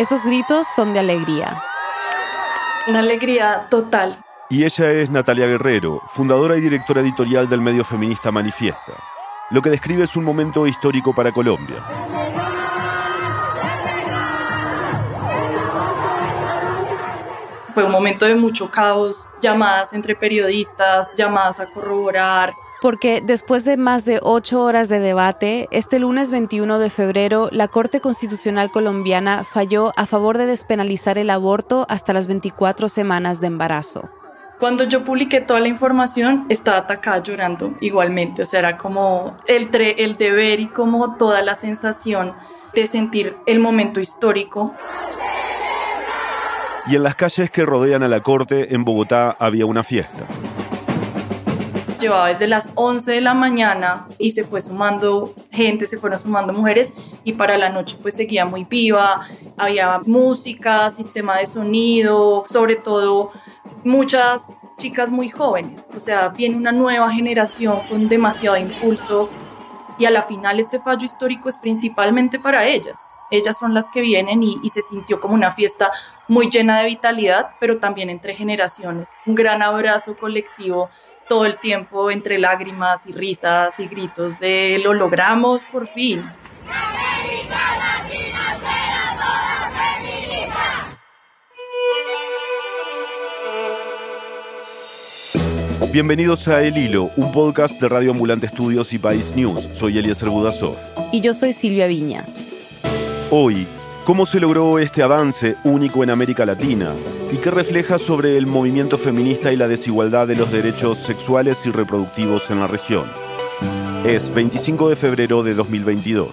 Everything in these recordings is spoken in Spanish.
Esos gritos son de alegría. Una alegría total. Y ella es Natalia Guerrero, fundadora y directora editorial del medio feminista Manifiesta. Lo que describe es un momento histórico para Colombia. Fue un momento de mucho caos, llamadas entre periodistas, llamadas a corroborar, porque después de más de ocho horas de debate, este lunes 21 de febrero, la Corte Constitucional colombiana falló a favor de despenalizar el aborto hasta las 24 semanas de embarazo. Cuando yo publiqué toda la información, estaba atacada llorando igualmente, o sea, era como el, el deber y como toda la sensación de sentir el momento histórico. Y en las calles que rodean a la Corte, en Bogotá, había una fiesta llevaba desde las 11 de la mañana y se fue sumando gente, se fueron sumando mujeres y para la noche pues seguía muy viva, había música, sistema de sonido, sobre todo muchas chicas muy jóvenes, o sea, viene una nueva generación con demasiado impulso y a la final este fallo histórico es principalmente para ellas. Ellas son las que vienen y, se sintió como una fiesta muy llena de vitalidad, pero también entre generaciones. Un gran abrazo colectivo todo el tiempo entre lágrimas y risas y gritos de lo logramos por fin. Bienvenidos a El Hilo, un podcast de Radio Ambulante Estudios y País News. Soy Eliezer Budasov. Y yo soy Silvia Viñas. Hoy ¿Cómo se logró este avance único en América Latina? ¿Y qué refleja sobre el movimiento feminista y la desigualdad de los derechos sexuales y reproductivos en la región? Es 25 de febrero de 2022.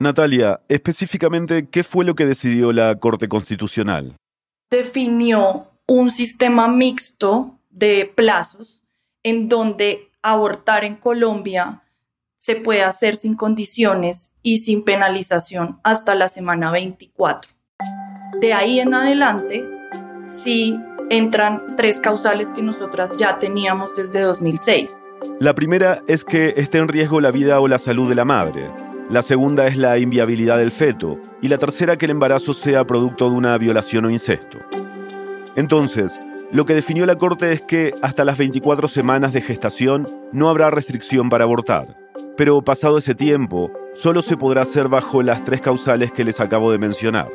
Natalia, específicamente, ¿qué fue lo que decidió la Corte Constitucional? Definió un sistema mixto de plazos en donde abortar en Colombia se puede hacer sin condiciones y sin penalización hasta la semana 24. De ahí en adelante, sí entran tres causales que nosotras ya teníamos desde 2006. La primera es que esté en riesgo la vida o la salud de la madre. La segunda es la inviabilidad del feto y la tercera que el embarazo sea producto de una violación o incesto. Entonces, lo que definió la Corte es que hasta las 24 semanas de gestación no habrá restricción para abortar. Pero pasado ese tiempo, solo se podrá hacer bajo las tres causales que les acabo de mencionar.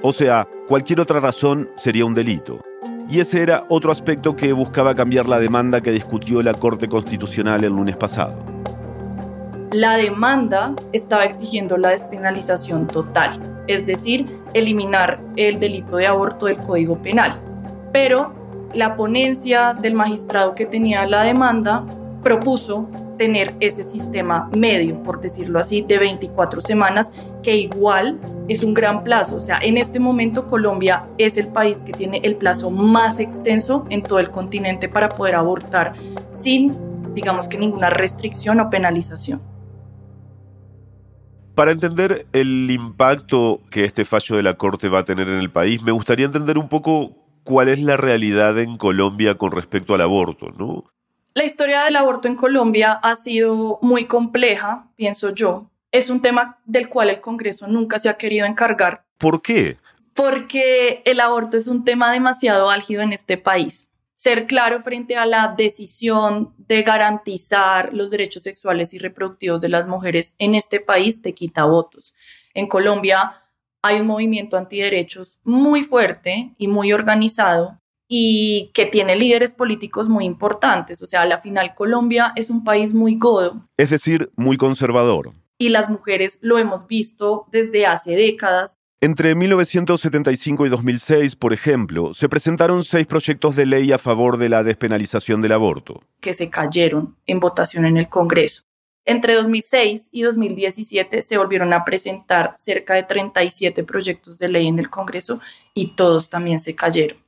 O sea, cualquier otra razón sería un delito. Y ese era otro aspecto que buscaba cambiar la demanda que discutió la Corte Constitucional el lunes pasado. La demanda estaba exigiendo la despenalización total, es decir, eliminar el delito de aborto del Código Penal. Pero la ponencia del magistrado que tenía la demanda propuso tener ese sistema medio, por decirlo así, de 24 semanas, que igual es un gran plazo. O sea, en este momento Colombia es el país que tiene el plazo más extenso en todo el continente para poder abortar sin, digamos que, ninguna restricción o penalización. Para entender el impacto que este fallo de la Corte va a tener en el país, me gustaría entender un poco cuál es la realidad en Colombia con respecto al aborto, ¿no? La historia del aborto en Colombia ha sido muy compleja, pienso yo. Es un tema del cual el Congreso nunca se ha querido encargar. ¿Por qué? Porque el aborto es un tema demasiado álgido en este país ser claro frente a la decisión de garantizar los derechos sexuales y reproductivos de las mujeres en este país te quita votos. En Colombia hay un movimiento antiderechos muy fuerte y muy organizado y que tiene líderes políticos muy importantes. O sea, a la final Colombia es un país muy godo. Es decir, muy conservador. Y las mujeres lo hemos visto desde hace décadas entre 1975 y 2006, por ejemplo, se presentaron seis proyectos de ley a favor de la despenalización del aborto. Que se cayeron en votación en el Congreso. Entre 2006 y 2017 se volvieron a presentar cerca de 37 proyectos de ley en el Congreso y todos también se cayeron.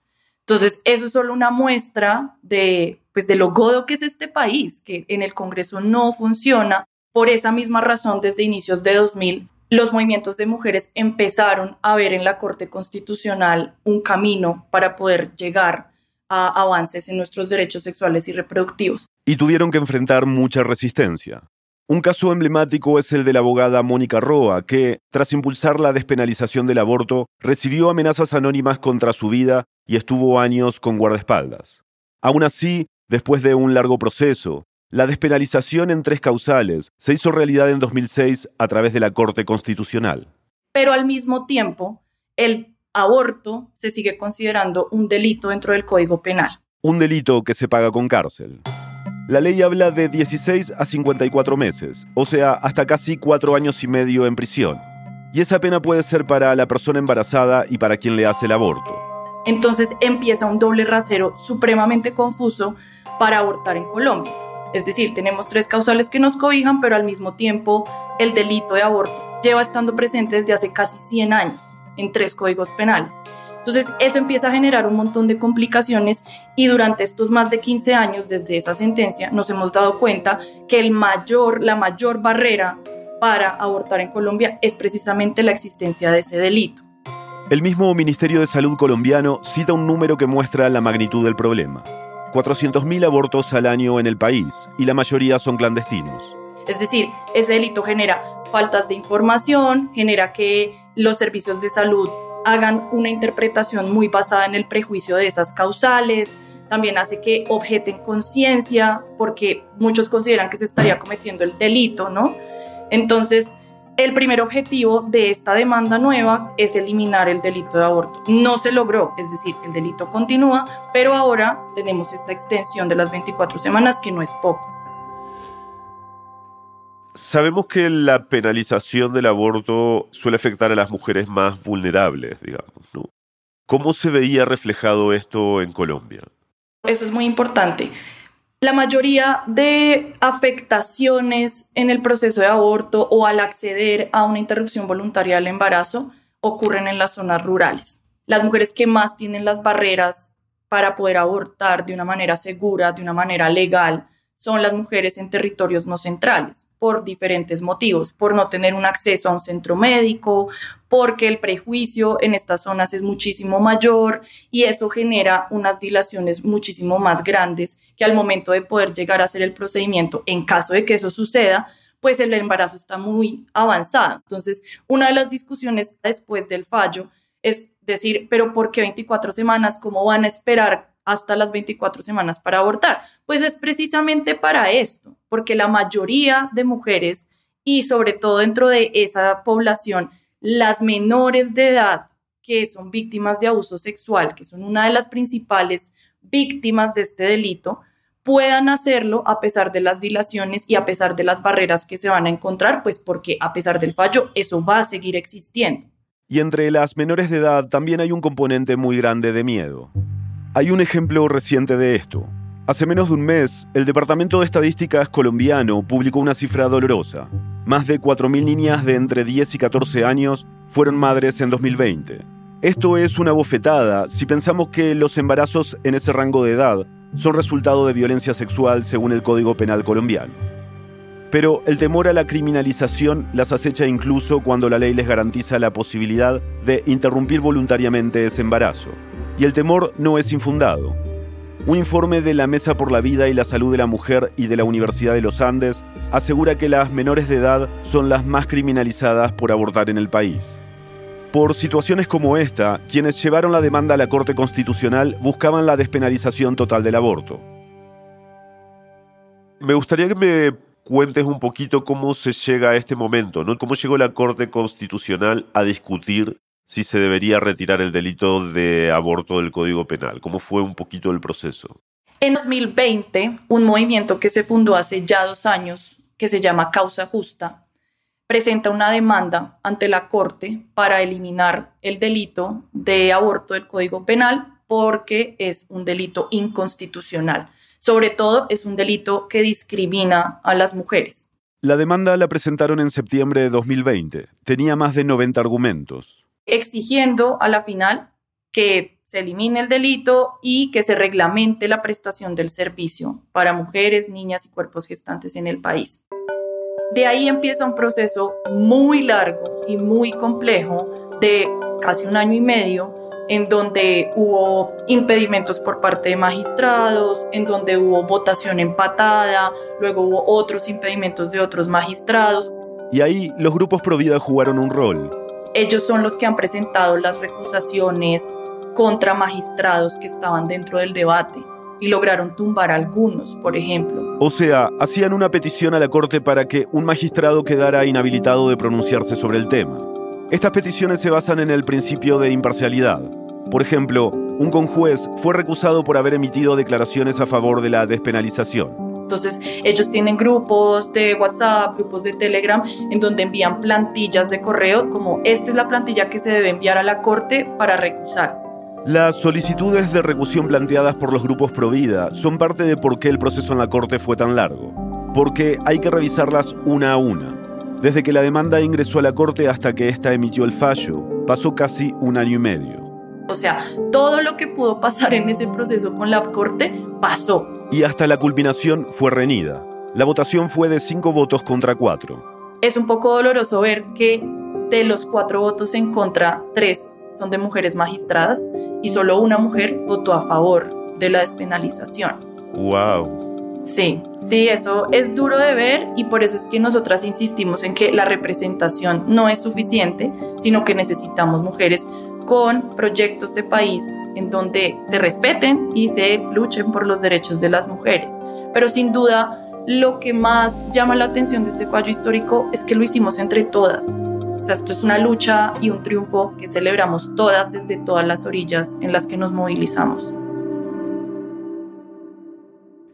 Entonces, eso es solo una muestra de pues de lo godo que es este país, que en el Congreso no funciona. Por esa misma razón, desde inicios de 2000, los movimientos de mujeres empezaron a ver en la Corte Constitucional un camino para poder llegar a avances en nuestros derechos sexuales y reproductivos. Y tuvieron que enfrentar mucha resistencia. Un caso emblemático es el de la abogada Mónica Roa, que, tras impulsar la despenalización del aborto, recibió amenazas anónimas contra su vida y estuvo años con guardaespaldas. Aún así, después de un largo proceso, la despenalización en tres causales se hizo realidad en 2006 a través de la Corte Constitucional. Pero al mismo tiempo, el aborto se sigue considerando un delito dentro del Código Penal. Un delito que se paga con cárcel. La ley habla de 16 a 54 meses, o sea, hasta casi cuatro años y medio en prisión. Y esa pena puede ser para la persona embarazada y para quien le hace el aborto. Entonces empieza un doble rasero supremamente confuso para abortar en Colombia. Es decir, tenemos tres causales que nos cobijan, pero al mismo tiempo el delito de aborto lleva estando presente desde hace casi 100 años en tres códigos penales. Entonces, eso empieza a generar un montón de complicaciones y durante estos más de 15 años desde esa sentencia nos hemos dado cuenta que la mayor barrera para abortar en Colombia es precisamente la existencia de ese delito. El mismo Ministerio de Salud colombiano cita un número que muestra la magnitud del problema. 400.000 abortos al año en el país y la mayoría son clandestinos. Es decir, ese delito genera faltas de información, genera que los servicios de salud hagan una interpretación muy basada en el prejuicio de esas causales, también hace que objeten conciencia, porque muchos consideran que se estaría cometiendo el delito, ¿no? Entonces, el primer objetivo de esta demanda nueva es eliminar el delito de aborto. No se logró, es decir, el delito continúa, pero ahora tenemos esta extensión de las 24 semanas que no es poco. Sabemos que la penalización del aborto suele afectar a las mujeres más vulnerables, digamos, ¿no? ¿Cómo se veía reflejado esto en Colombia? Eso es muy importante. La mayoría de afectaciones en el proceso de aborto o al acceder a una interrupción voluntaria del embarazo ocurren en las zonas rurales. Las mujeres que más tienen las barreras para poder abortar de una manera segura, de una manera legal, son las mujeres en territorios no centrales, por diferentes motivos, por no tener un acceso a un centro médico, porque el prejuicio en estas zonas es muchísimo mayor y eso genera unas dilaciones muchísimo más grandes que al momento de poder llegar a hacer el procedimiento, en caso de que eso suceda, pues el embarazo está muy avanzado. Entonces, una de las discusiones después del fallo es decir, pero ¿por qué 24 semanas? ¿Cómo van a esperar hasta las 24 semanas para abortar? Pues es precisamente para esto, porque la mayoría de mujeres y sobre todo dentro de esa población, las menores de edad que son víctimas de abuso sexual, que son una de las principales víctimas de este delito, puedan hacerlo a pesar de las dilaciones y a pesar de las barreras que se van a encontrar, pues porque a pesar del fallo, eso va a seguir existiendo. Y entre las menores de edad también hay un componente muy grande de miedo. Hay un ejemplo reciente de esto. Hace menos de un mes, el Departamento de Estadísticas colombiano publicó una cifra dolorosa. Más de 4.000 niñas de entre 10 y 14 años fueron madres en 2020. Esto es una bofetada si pensamos que los embarazos en ese rango de edad son resultado de violencia sexual según el Código Penal colombiano. Pero el temor a la criminalización las acecha incluso cuando la ley les garantiza la posibilidad de interrumpir voluntariamente ese embarazo y el temor no es infundado. Un informe de la Mesa por la Vida y la Salud de la Mujer y de la Universidad de los Andes asegura que las menores de edad son las más criminalizadas por abortar en el país. Por situaciones como esta, quienes llevaron la demanda a la Corte Constitucional buscaban la despenalización total del aborto. Me gustaría que me cuentes un poquito cómo se llega a este momento, ¿no? ¿Cómo llegó la Corte Constitucional a discutir si se debería retirar el delito de aborto del Código Penal. ¿Cómo fue un poquito el proceso? En 2020, un movimiento que se fundó hace ya dos años, que se llama Causa Justa, presenta una demanda ante la Corte para eliminar el delito de aborto del Código Penal porque es un delito inconstitucional. Sobre todo es un delito que discrimina a las mujeres. La demanda la presentaron en septiembre de 2020. Tenía más de 90 argumentos exigiendo a la final que se elimine el delito y que se reglamente la prestación del servicio para mujeres, niñas y cuerpos gestantes en el país. De ahí empieza un proceso muy largo y muy complejo de casi un año y medio en donde hubo impedimentos por parte de magistrados, en donde hubo votación empatada, luego hubo otros impedimentos de otros magistrados. Y ahí los grupos Provida jugaron un rol. Ellos son los que han presentado las recusaciones contra magistrados que estaban dentro del debate y lograron tumbar algunos, por ejemplo. O sea, hacían una petición a la Corte para que un magistrado quedara inhabilitado de pronunciarse sobre el tema. Estas peticiones se basan en el principio de imparcialidad. Por ejemplo, un conjuez fue recusado por haber emitido declaraciones a favor de la despenalización. Entonces, ellos tienen grupos de WhatsApp, grupos de Telegram, en donde envían plantillas de correo, como esta es la plantilla que se debe enviar a la corte para recusar. Las solicitudes de recusión planteadas por los grupos Provida son parte de por qué el proceso en la corte fue tan largo. Porque hay que revisarlas una a una. Desde que la demanda ingresó a la corte hasta que ésta emitió el fallo, pasó casi un año y medio. O sea, todo lo que pudo pasar en ese proceso con la Corte pasó. Y hasta la culminación fue reñida. La votación fue de cinco votos contra cuatro. Es un poco doloroso ver que de los cuatro votos en contra, tres son de mujeres magistradas y solo una mujer votó a favor de la despenalización. ¡Wow! Sí, sí, eso es duro de ver y por eso es que nosotras insistimos en que la representación no es suficiente, sino que necesitamos mujeres con proyectos de país en donde se respeten y se luchen por los derechos de las mujeres. Pero sin duda, lo que más llama la atención de este fallo histórico es que lo hicimos entre todas. O sea, esto es una lucha y un triunfo que celebramos todas desde todas las orillas en las que nos movilizamos.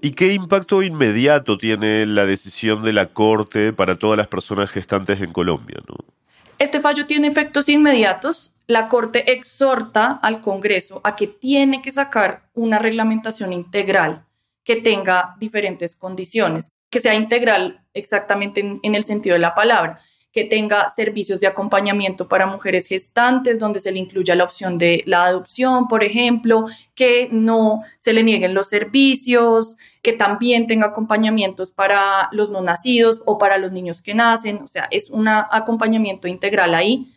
¿Y qué impacto inmediato tiene la decisión de la Corte para todas las personas gestantes en Colombia? ¿no? Este fallo tiene efectos inmediatos la Corte exhorta al Congreso a que tiene que sacar una reglamentación integral que tenga diferentes condiciones, que sea integral exactamente en, el sentido de la palabra, que tenga servicios de acompañamiento para mujeres gestantes, donde se le incluya la opción de la adopción, por ejemplo, que no se le nieguen los servicios, que también tenga acompañamientos para los no nacidos o para los niños que nacen, o sea, es un acompañamiento integral ahí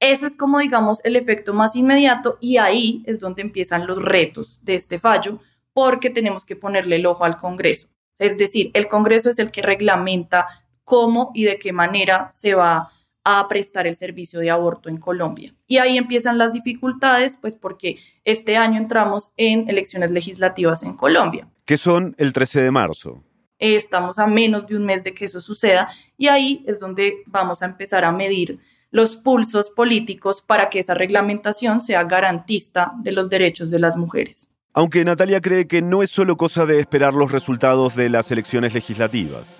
ese es como, digamos, el efecto más inmediato y ahí es donde empiezan los retos de este fallo, porque tenemos que ponerle el ojo al Congreso. Es decir, el Congreso es el que reglamenta cómo y de qué manera se va a prestar el servicio de aborto en Colombia. Y ahí empiezan las dificultades, pues porque este año entramos en elecciones legislativas en Colombia. Que son el 13 de marzo. Estamos a menos de un mes de que eso suceda y ahí es donde vamos a empezar a medir los pulsos políticos para que esa reglamentación sea garantista de los derechos de las mujeres. Aunque Natalia cree que no es solo cosa de esperar los resultados de las elecciones legislativas.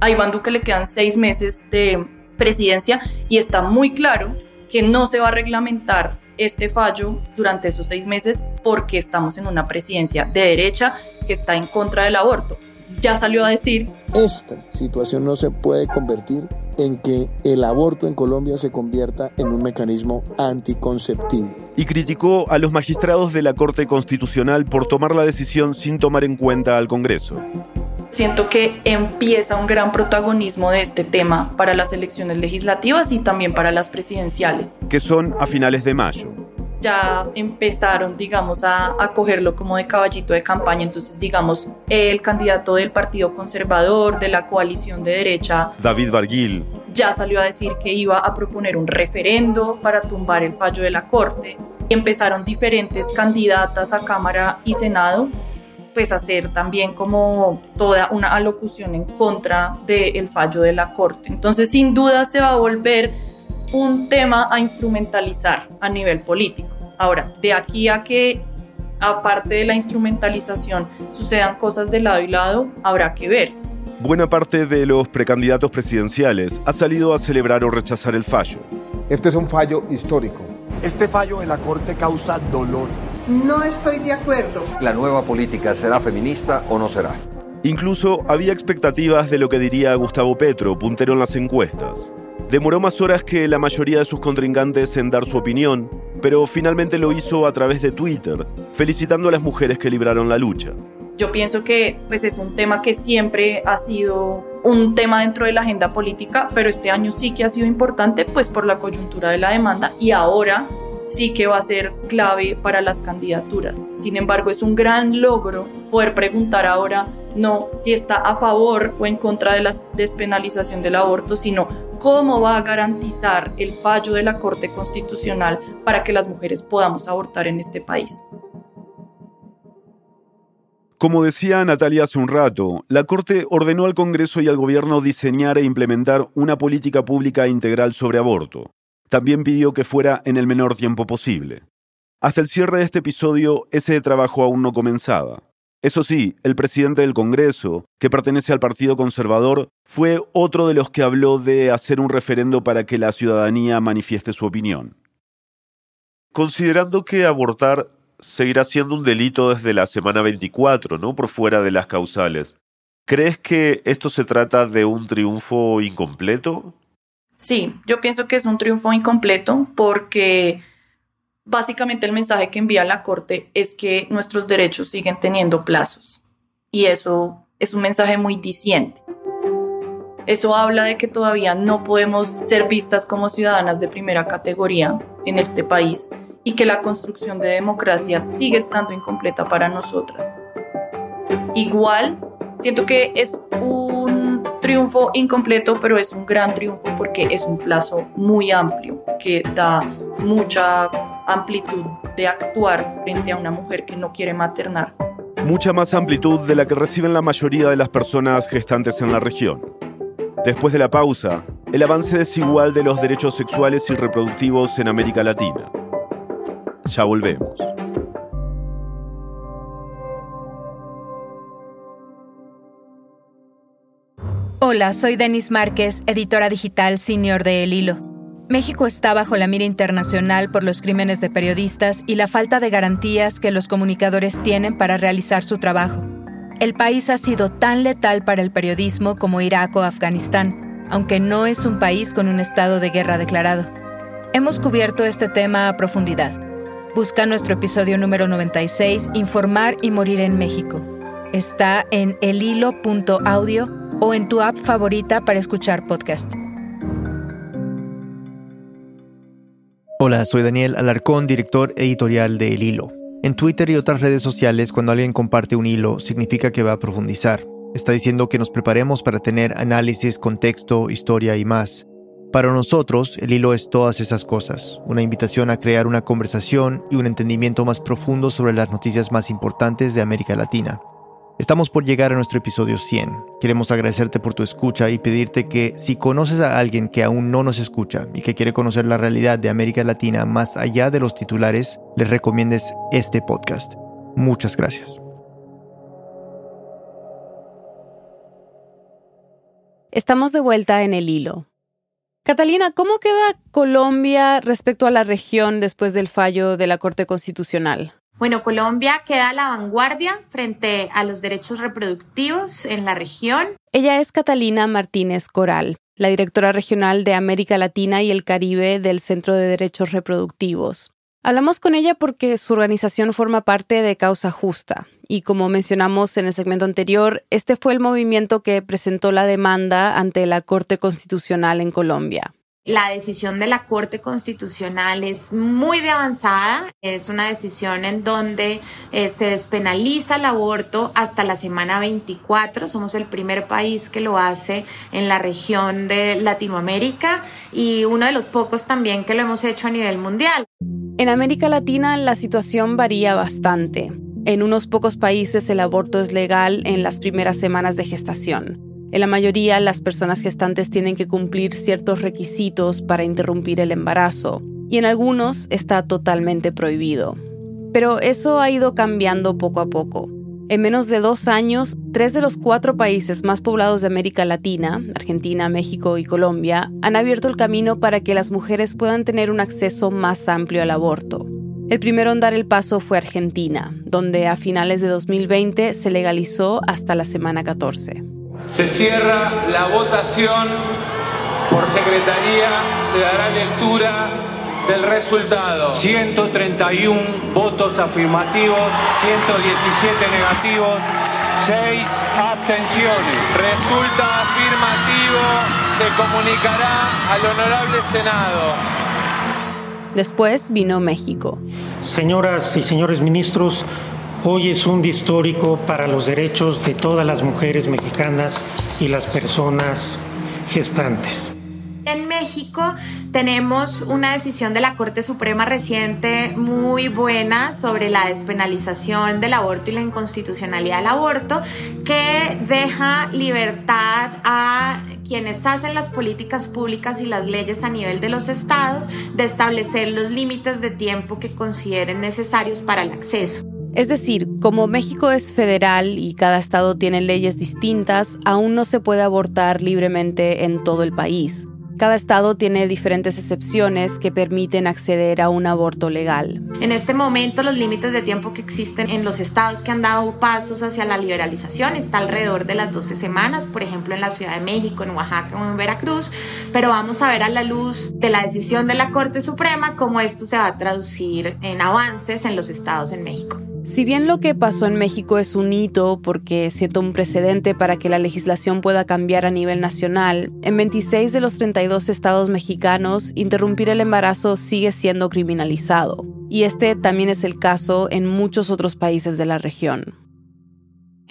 A Iván Duque le quedan seis meses de presidencia y está muy claro que no se va a reglamentar este fallo durante esos seis meses porque estamos en una presidencia de derecha que está en contra del aborto. Ya salió a decir... Esta situación no se puede convertir en que el aborto en Colombia se convierta en un mecanismo anticonceptivo. Y criticó a los magistrados de la Corte Constitucional por tomar la decisión sin tomar en cuenta al Congreso. Siento que empieza un gran protagonismo de este tema para las elecciones legislativas y también para las presidenciales. Que son a finales de mayo ya empezaron, digamos, a, a, cogerlo como de caballito de campaña. Entonces, digamos, el candidato del Partido Conservador, de la coalición de derecha, David Barguil, ya salió a decir que iba a proponer un referendo para tumbar el fallo de la Corte. Empezaron diferentes candidatas a Cámara y Senado pues hacer también como toda una alocución en contra del fallo de la Corte. Entonces, sin duda se va a volver un tema a instrumentalizar a nivel político. Ahora, de aquí a que, aparte de la instrumentalización, sucedan cosas de lado y lado, habrá que ver. Buena parte de los precandidatos presidenciales ha salido a celebrar o rechazar el fallo. Este es un fallo histórico. Este fallo en la Corte causa dolor. No estoy de acuerdo. ¿La nueva política será feminista o no será? Incluso había expectativas de lo que diría Gustavo Petro, puntero en las encuestas. Demoró más horas que la mayoría de sus contrincantes en dar su opinión, pero finalmente lo hizo a través de Twitter, felicitando a las mujeres que libraron la lucha. Yo pienso que pues, es un tema que siempre ha sido un tema dentro de la agenda política, pero este año sí que ha sido importante pues por la coyuntura de la demanda y ahora sí que va a ser clave para las candidaturas. Sin embargo, es un gran logro poder preguntar ahora no si está a favor o en contra de la despenalización del aborto, sino cómo va a garantizar el fallo de la Corte Constitucional para que las mujeres podamos abortar en este país. Como decía Natalia hace un rato, la Corte ordenó al Congreso y al Gobierno diseñar e implementar una política pública integral sobre aborto. También pidió que fuera en el menor tiempo posible. Hasta el cierre de este episodio, ese trabajo aún no comenzaba. Eso sí, el presidente del Congreso, que pertenece al Partido Conservador, fue otro de los que habló de hacer un referendo para que la ciudadanía manifieste su opinión. Considerando que abortar seguirá siendo un delito desde la semana 24, ¿no? Por fuera de las causales. ¿Crees que esto se trata de un triunfo incompleto? Sí, yo pienso que es un triunfo incompleto porque básicamente el mensaje que envía la Corte es que nuestros derechos siguen teniendo plazos y eso es un mensaje muy diciente. Eso habla de que todavía no podemos ser vistas como ciudadanas de primera categoría en este país y que la construcción de democracia sigue estando incompleta para nosotras. Igual, siento que es un triunfo incompleto, pero es un gran triunfo porque es un plazo muy amplio que da mucha amplitud de actuar frente a una mujer que no quiere maternar. Mucha más amplitud de la que reciben la mayoría de las personas gestantes en la región. Después de la pausa, el avance desigual de los derechos sexuales y reproductivos en América Latina. Ya volvemos. Hola, soy Denis Márquez, editora digital senior de El Hilo. México está bajo la mira internacional por los crímenes de periodistas y la falta de garantías que los comunicadores tienen para realizar su trabajo. El país ha sido tan letal para el periodismo como Irak o Afganistán, aunque no es un país con un estado de guerra declarado. Hemos cubierto este tema a profundidad. Busca nuestro episodio número 96, Informar y Morir en México. Está en elhilo.audio o en tu app favorita para escuchar podcast. Hola, soy Daniel Alarcón, director editorial de El Hilo. En Twitter y otras redes sociales, cuando alguien comparte un hilo, significa que va a profundizar. Está diciendo que nos preparemos para tener análisis, contexto, historia y más. Para nosotros, el hilo es todas esas cosas, una invitación a crear una conversación y un entendimiento más profundo sobre las noticias más importantes de América Latina. Estamos por llegar a nuestro episodio 100. Queremos agradecerte por tu escucha y pedirte que si conoces a alguien que aún no nos escucha y que quiere conocer la realidad de América Latina más allá de los titulares, les recomiendes este podcast. Muchas gracias. Estamos de vuelta en el hilo. Catalina, ¿cómo queda Colombia respecto a la región después del fallo de la Corte Constitucional? Bueno, Colombia queda a la vanguardia frente a los derechos reproductivos en la región. Ella es Catalina Martínez Coral, la directora regional de América Latina y el Caribe del Centro de Derechos Reproductivos. Hablamos con ella porque su organización forma parte de Causa Justa y como mencionamos en el segmento anterior, este fue el movimiento que presentó la demanda ante la Corte Constitucional en Colombia. La decisión de la Corte Constitucional es muy de avanzada, es una decisión en donde eh, se despenaliza el aborto hasta la semana 24, somos el primer país que lo hace en la región de Latinoamérica y uno de los pocos también que lo hemos hecho a nivel mundial. En América Latina la situación varía bastante. En unos pocos países el aborto es legal en las primeras semanas de gestación. En la mayoría, las personas gestantes tienen que cumplir ciertos requisitos para interrumpir el embarazo, y en algunos está totalmente prohibido. Pero eso ha ido cambiando poco a poco. En menos de dos años, tres de los cuatro países más poblados de América Latina, Argentina, México y Colombia, han abierto el camino para que las mujeres puedan tener un acceso más amplio al aborto. El primero en dar el paso fue Argentina, donde a finales de 2020 se legalizó hasta la semana 14. Se cierra la votación. Por secretaría se dará lectura del resultado. 131 votos afirmativos, 117 negativos, 6 abstenciones. Resulta afirmativo, se comunicará al honorable Senado. Después vino México. Señoras y señores ministros, hoy es un día histórico para los derechos de todas las mujeres mexicanas y las personas gestantes. En México tenemos una decisión de la Corte Suprema reciente muy buena sobre la despenalización del aborto y la inconstitucionalidad del aborto que deja libertad a quienes hacen las políticas públicas y las leyes a nivel de los estados de establecer los límites de tiempo que consideren necesarios para el acceso. Es decir, como México es federal y cada estado tiene leyes distintas, aún no se puede abortar libremente en todo el país. Cada estado tiene diferentes excepciones que permiten acceder a un aborto legal. En este momento los límites de tiempo que existen en los estados que han dado pasos hacia la liberalización está alrededor de las 12 semanas, por ejemplo en la Ciudad de México, en Oaxaca o en Veracruz, pero vamos a ver a la luz de la decisión de la Corte Suprema cómo esto se va a traducir en avances en los estados en México. Si bien lo que pasó en México es un hito porque siento un precedente para que la legislación pueda cambiar a nivel nacional, en 26 de los 32 estados mexicanos interrumpir el embarazo sigue siendo criminalizado. Y este también es el caso en muchos otros países de la región.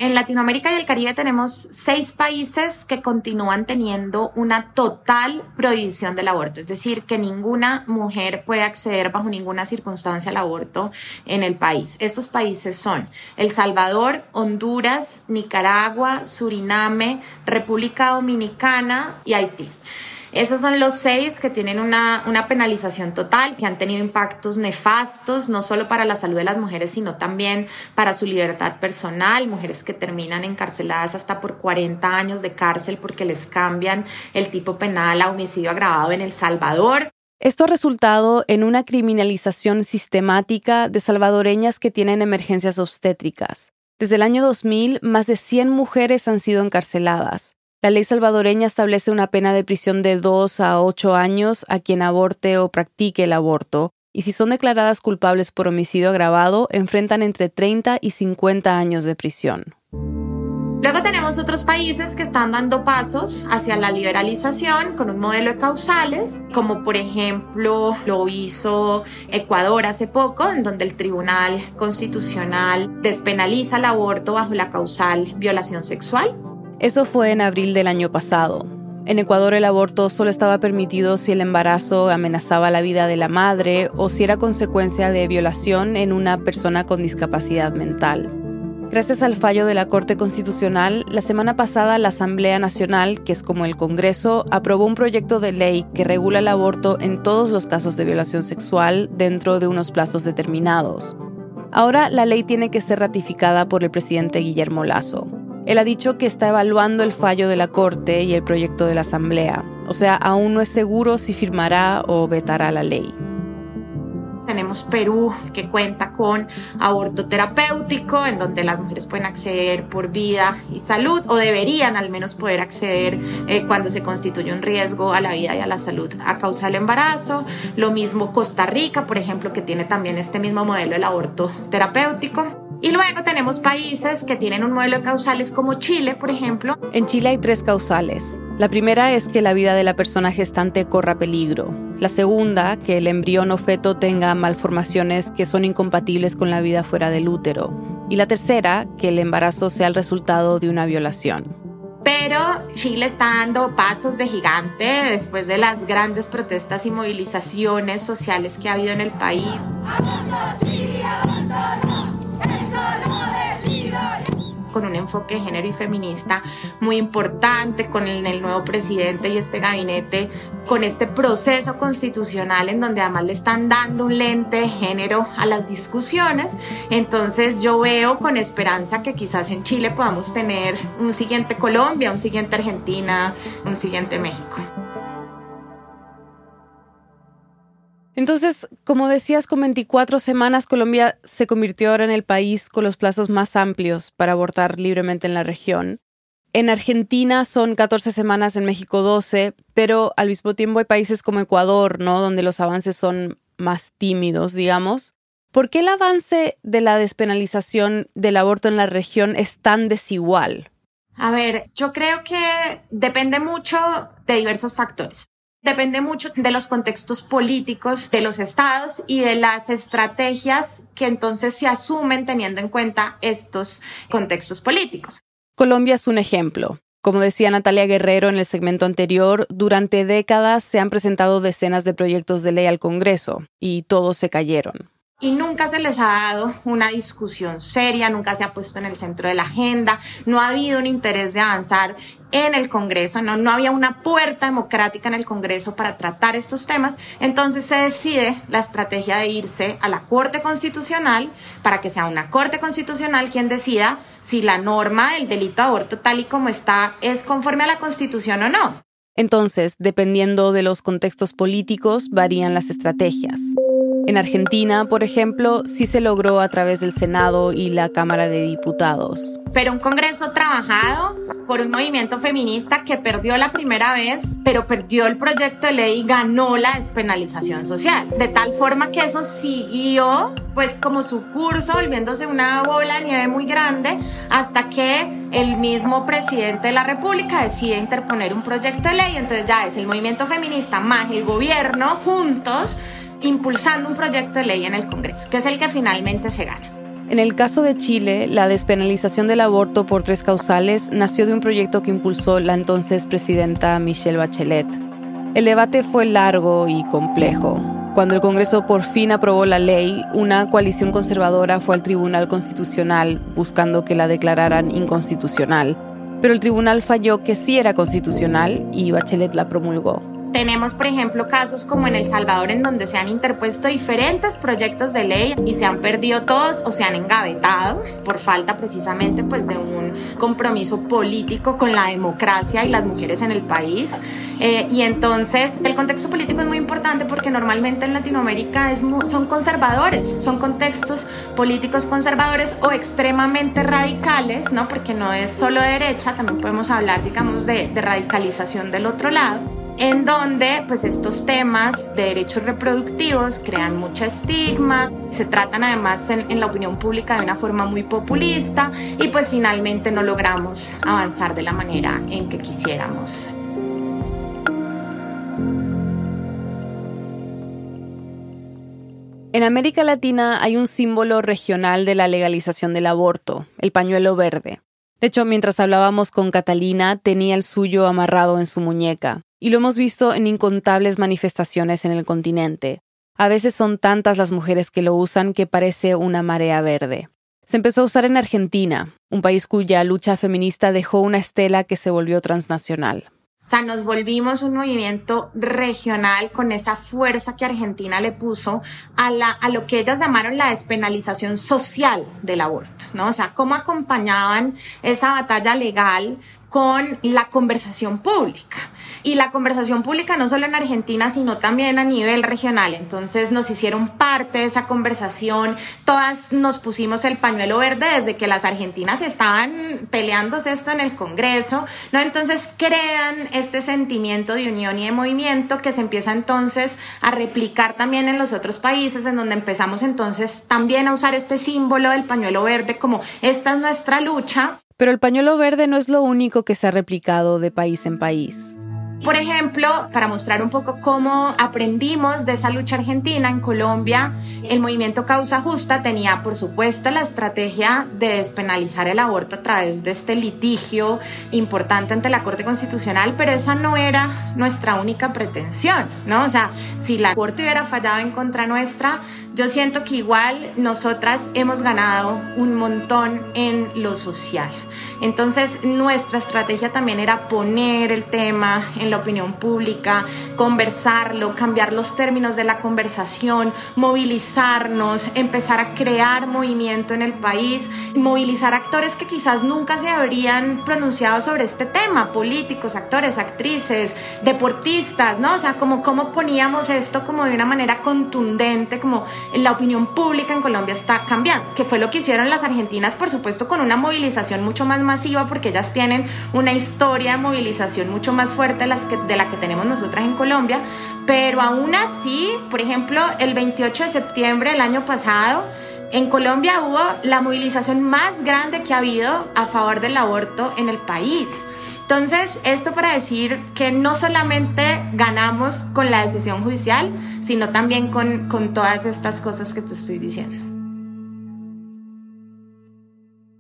En Latinoamérica y el Caribe tenemos seis países que continúan teniendo una total prohibición del aborto, es decir, que ninguna mujer puede acceder bajo ninguna circunstancia al aborto en el país. Estos países son El Salvador, Honduras, Nicaragua, Suriname, República Dominicana y Haití. Esos son los seis que tienen una, una, penalización total, que han tenido impactos nefastos, no solo para la salud de las mujeres, sino también para su libertad personal, mujeres que terminan encarceladas hasta por 40 años de cárcel porque les cambian el tipo penal a homicidio agravado en El Salvador. Esto ha resultado en una criminalización sistemática de salvadoreñas que tienen emergencias obstétricas. Desde el año 2000, más de 100 mujeres han sido encarceladas. La ley salvadoreña establece una pena de prisión de 2 a 8 años a quien aborte o practique el aborto, y si son declaradas culpables por homicidio agravado, enfrentan entre 30 y 50 años de prisión. Luego tenemos otros países que están dando pasos hacia la liberalización con un modelo de causales, como por ejemplo lo hizo Ecuador hace poco, en donde el Tribunal Constitucional despenaliza el aborto bajo la causal violación sexual. Eso fue en abril del año pasado. En Ecuador el aborto solo estaba permitido si el embarazo amenazaba la vida de la madre o si era consecuencia de violación en una persona con discapacidad mental. Gracias al fallo de la Corte Constitucional, la semana pasada la Asamblea Nacional, que es como el Congreso, aprobó un proyecto de ley que regula el aborto en todos los casos de violación sexual dentro de unos plazos determinados. Ahora la ley tiene que ser ratificada por el presidente Guillermo Lazo. Él ha dicho que está evaluando el fallo de la Corte y el proyecto de la Asamblea, o sea, aún no es seguro si firmará o vetará la ley. Tenemos Perú, que cuenta con aborto terapéutico, en donde las mujeres pueden acceder por vida y salud, o deberían al menos poder acceder eh, cuando se constituye un riesgo a la vida y a la salud a causa del embarazo. Lo mismo Costa Rica, por ejemplo, que tiene también este mismo modelo del aborto terapéutico. Y luego tenemos países que tienen un modelo de causales como Chile, por ejemplo. En Chile hay tres causales. La primera es que la vida de la persona gestante corra peligro. La segunda, que el embrión o feto tenga malformaciones que son incompatibles con la vida fuera del útero. Y la tercera, que el embarazo sea el resultado de una violación. Pero Chile está dando pasos de gigante después de las grandes protestas y movilizaciones sociales que ha habido en el país con un enfoque de género y feminista muy importante, con el, nuevo presidente y este gabinete, con este proceso constitucional en donde además le están dando un lente de género a las discusiones. Entonces yo veo con esperanza que quizás en Chile podamos tener un siguiente Colombia, un siguiente Argentina, un siguiente México. Entonces, como decías, con 24 semanas Colombia se convirtió ahora en el país con los plazos más amplios para abortar libremente en la región. En Argentina son 14 semanas, en México 12, pero al mismo tiempo hay países como Ecuador, ¿no? Donde los avances son más tímidos, digamos. ¿Por qué el avance de la despenalización del aborto en la región es tan desigual? A ver, yo creo que depende mucho de diversos factores. Depende mucho de los contextos políticos de los estados y de las estrategias que entonces se asumen teniendo en cuenta estos contextos políticos. Colombia es un ejemplo. Como decía Natalia Guerrero en el segmento anterior, durante décadas se han presentado decenas de proyectos de ley al Congreso y todos se cayeron y nunca se les ha dado una discusión seria, nunca se ha puesto en el centro de la agenda, no ha habido un interés de avanzar en el Congreso, no, no había una puerta democrática en el Congreso para tratar estos temas, entonces se decide la estrategia de irse a la Corte Constitucional para que sea una Corte Constitucional quien decida si la norma del delito de aborto tal y como está es conforme a la Constitución o no. Entonces, dependiendo de los contextos políticos, varían las estrategias. En Argentina, por ejemplo, sí se logró a través del Senado y la Cámara de Diputados. Pero un Congreso trabajado por un movimiento feminista que perdió la primera vez, pero perdió el proyecto de ley y ganó la despenalización social. De tal forma que eso siguió, pues como su curso, volviéndose una bola de nieve muy grande, hasta que el mismo presidente de la República decide interponer un proyecto de ley. Entonces ya es el movimiento feminista más el gobierno juntos impulsando un proyecto de ley en el Congreso, que es el que finalmente se gana. En el caso de Chile, la despenalización del aborto por tres causales nació de un proyecto que impulsó la entonces presidenta Michelle Bachelet. El debate fue largo y complejo. Cuando el Congreso por fin aprobó la ley, una coalición conservadora fue al Tribunal Constitucional buscando que la declararan inconstitucional. Pero el tribunal falló que sí era constitucional y Bachelet la promulgó. Tenemos, por ejemplo, casos como en El Salvador en donde se han interpuesto diferentes proyectos de ley y se han perdido todos o se han engavetado por falta precisamente pues de un compromiso político con la democracia y las mujeres en el país. Eh, y entonces el contexto político es muy importante porque normalmente en Latinoamérica es son conservadores, son contextos políticos conservadores o extremadamente radicales, ¿no? Porque no es solo derecha, también podemos hablar, digamos, de, de radicalización del otro lado en donde pues estos temas de derechos reproductivos crean mucho estigma, se tratan además en, en, la opinión pública de una forma muy populista y pues finalmente no logramos avanzar de la manera en que quisiéramos. En América Latina hay un símbolo regional de la legalización del aborto, el pañuelo verde. De hecho, mientras hablábamos con Catalina, tenía el suyo amarrado en su muñeca y lo hemos visto en incontables manifestaciones en el continente. A veces son tantas las mujeres que lo usan que parece una marea verde. Se empezó a usar en Argentina, un país cuya lucha feminista dejó una estela que se volvió transnacional. O sea, nos volvimos un movimiento regional con esa fuerza que Argentina le puso a, lo que ellas llamaron la despenalización social del aborto, ¿no? O sea, cómo acompañaban esa batalla legal con la conversación pública. Y la conversación pública no solo en Argentina, sino también a nivel regional. Entonces nos hicieron parte de esa conversación. Todas nos pusimos el pañuelo verde desde que las argentinas estaban peleándose esto en el Congreso. ¿no? Entonces crean este sentimiento de unión y de movimiento que se empieza entonces a replicar también en los otros países, en donde empezamos entonces también a usar este símbolo del pañuelo verde como esta es nuestra lucha. Pero el pañuelo verde no es lo único que se ha replicado de país en país. Por ejemplo, para mostrar un poco cómo aprendimos de esa lucha argentina en Colombia, el movimiento Causa Justa tenía, por supuesto, la estrategia de despenalizar el aborto a través de este litigio importante ante la Corte Constitucional, pero esa no era nuestra única pretensión, ¿no? O sea, si la Corte hubiera fallado en contra nuestra, yo siento que igual nosotras hemos ganado un montón en lo social. Entonces, nuestra estrategia también era poner el tema en la opinión pública, conversarlo, cambiar los términos de la conversación, movilizarnos, empezar a crear movimiento en el país, movilizar actores que quizás nunca se habrían pronunciado sobre este tema, políticos, actores, actrices, deportistas, ¿no? O sea, como cómo poníamos esto como de una manera contundente, como la opinión pública en Colombia está cambiando, que fue lo que hicieron las argentinas, por supuesto, con una movilización mucho más masiva porque ellas tienen una historia de movilización mucho más fuerte de, las que, de la que tenemos nosotras en Colombia, pero aún así, por ejemplo, el 28 de septiembre del año pasado, en Colombia hubo la movilización más grande que ha habido a favor del aborto en el país. Entonces, esto para decir que no solamente ganamos con la decisión judicial, sino también con, con todas estas cosas que te estoy diciendo.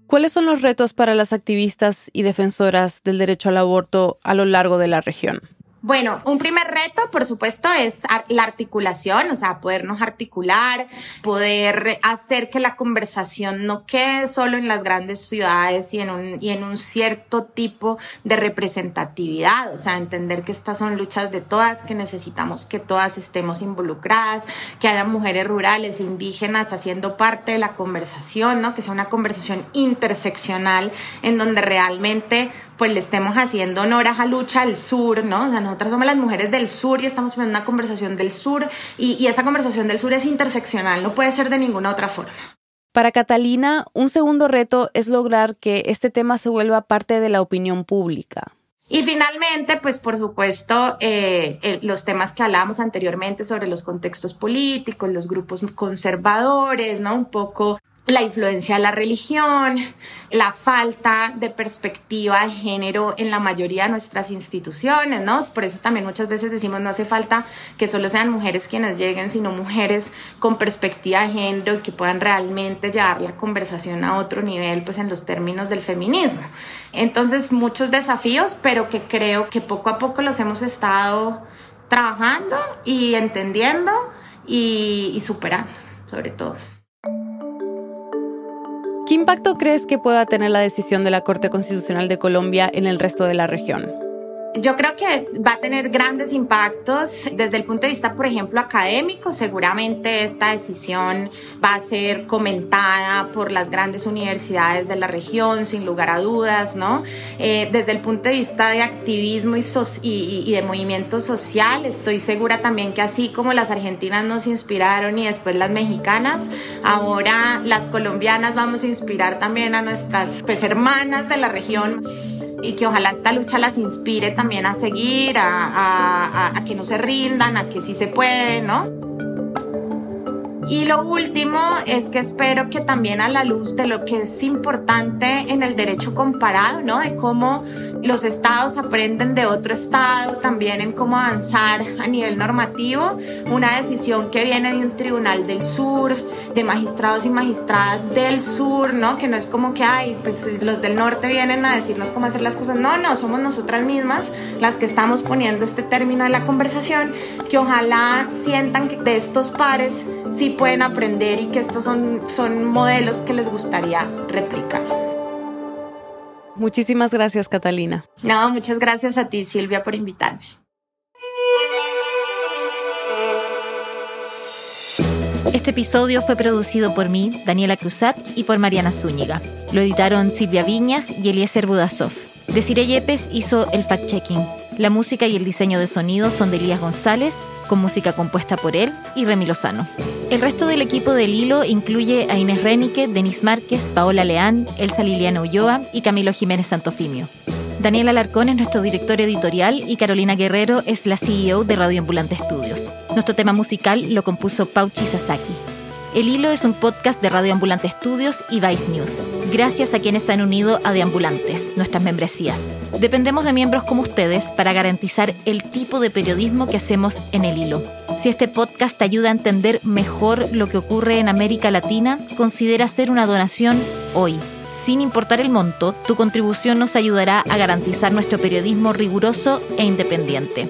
¿Cuáles son los retos para las activistas y defensoras del derecho al aborto a lo largo de la región? Bueno, un primer reto, por supuesto, es la articulación, o sea, podernos articular, poder hacer que la conversación no quede solo en las grandes ciudades y en un, y en un cierto tipo de representatividad, o sea, entender que estas son luchas de todas, que necesitamos que todas estemos involucradas, que haya mujeres rurales, indígenas haciendo parte de la conversación, ¿no? Que sea una conversación interseccional en donde realmente pues le estemos haciendo honor a lucha al sur, ¿no? O sea, nosotras somos las mujeres del sur y estamos teniendo una conversación del sur y, y esa conversación del sur es interseccional, no puede ser de ninguna otra forma. Para Catalina, un segundo reto es lograr que este tema se vuelva parte de la opinión pública. Y finalmente, pues por supuesto, eh, los temas que hablábamos anteriormente sobre los contextos políticos, los grupos conservadores, ¿no? Un poco la influencia de la religión, la falta de perspectiva de género en la mayoría de nuestras instituciones, ¿no? Por eso también muchas veces decimos no hace falta que solo sean mujeres quienes lleguen, sino mujeres con perspectiva de género y que puedan realmente llevar la conversación a otro nivel, pues en los términos del feminismo. Entonces, muchos desafíos, pero que creo que poco a poco los hemos estado trabajando y entendiendo y, y superando, sobre todo. ¿Qué impacto crees que pueda tener la decisión de la Corte Constitucional de Colombia en el resto de la región? Yo creo que va a tener grandes impactos desde el punto de vista, por ejemplo, académico. Seguramente esta decisión va a ser comentada por las grandes universidades de la región, sin lugar a dudas, ¿no? Eh, desde el punto de vista de activismo y, y, de movimiento social, estoy segura también que así como las argentinas nos inspiraron y después las mexicanas, ahora las colombianas vamos a inspirar también a nuestras pues, hermanas de la región y que ojalá esta lucha las inspire también a seguir, a, que no se rindan, a que sí se puede, ¿no? Y lo último es que espero que también a la luz de lo que es importante en el derecho comparado, ¿no? De cómo los estados aprenden de otro estado, también en cómo avanzar a nivel normativo, una decisión que viene de un tribunal del sur, de magistrados y magistradas del sur, ¿no? Que no es como que, ay, pues los del norte vienen a decirnos cómo hacer las cosas. No, no, somos nosotras mismas las que estamos poniendo este término en la conversación, que ojalá sientan que de estos pares sí pueden aprender y que estos son, son modelos que les gustaría replicar. Muchísimas gracias, Catalina. No, muchas gracias a ti, Silvia, por invitarme. Este episodio fue producido por mí, Daniela Cruzat, y por Mariana Zúñiga. Lo editaron Silvia Viñas y Eliezer Budasov. Desiree Yepes hizo el fact-checking. La música y el diseño de sonido son de Elías González, con música compuesta por él y Remy Lozano. El resto del equipo del Hilo incluye a Inés Renique, Denis Márquez, Paola Leán, Elsa Liliana Ulloa y Camilo Jiménez Santofimio. Daniel Alarcón es nuestro director editorial y Carolina Guerrero es la CEO de Radio Ambulante Estudios. Nuestro tema musical lo compuso Pauchi Sasaki. El Hilo es un podcast de Radio Ambulante Estudios y Vice News, gracias a quienes se han unido a Deambulantes, nuestras membresías. Dependemos de miembros como ustedes para garantizar el tipo de periodismo que hacemos en El Hilo. Si este podcast te ayuda a entender mejor lo que ocurre en América Latina, considera hacer una donación hoy. Sin importar el monto, tu contribución nos ayudará a garantizar nuestro periodismo riguroso e independiente.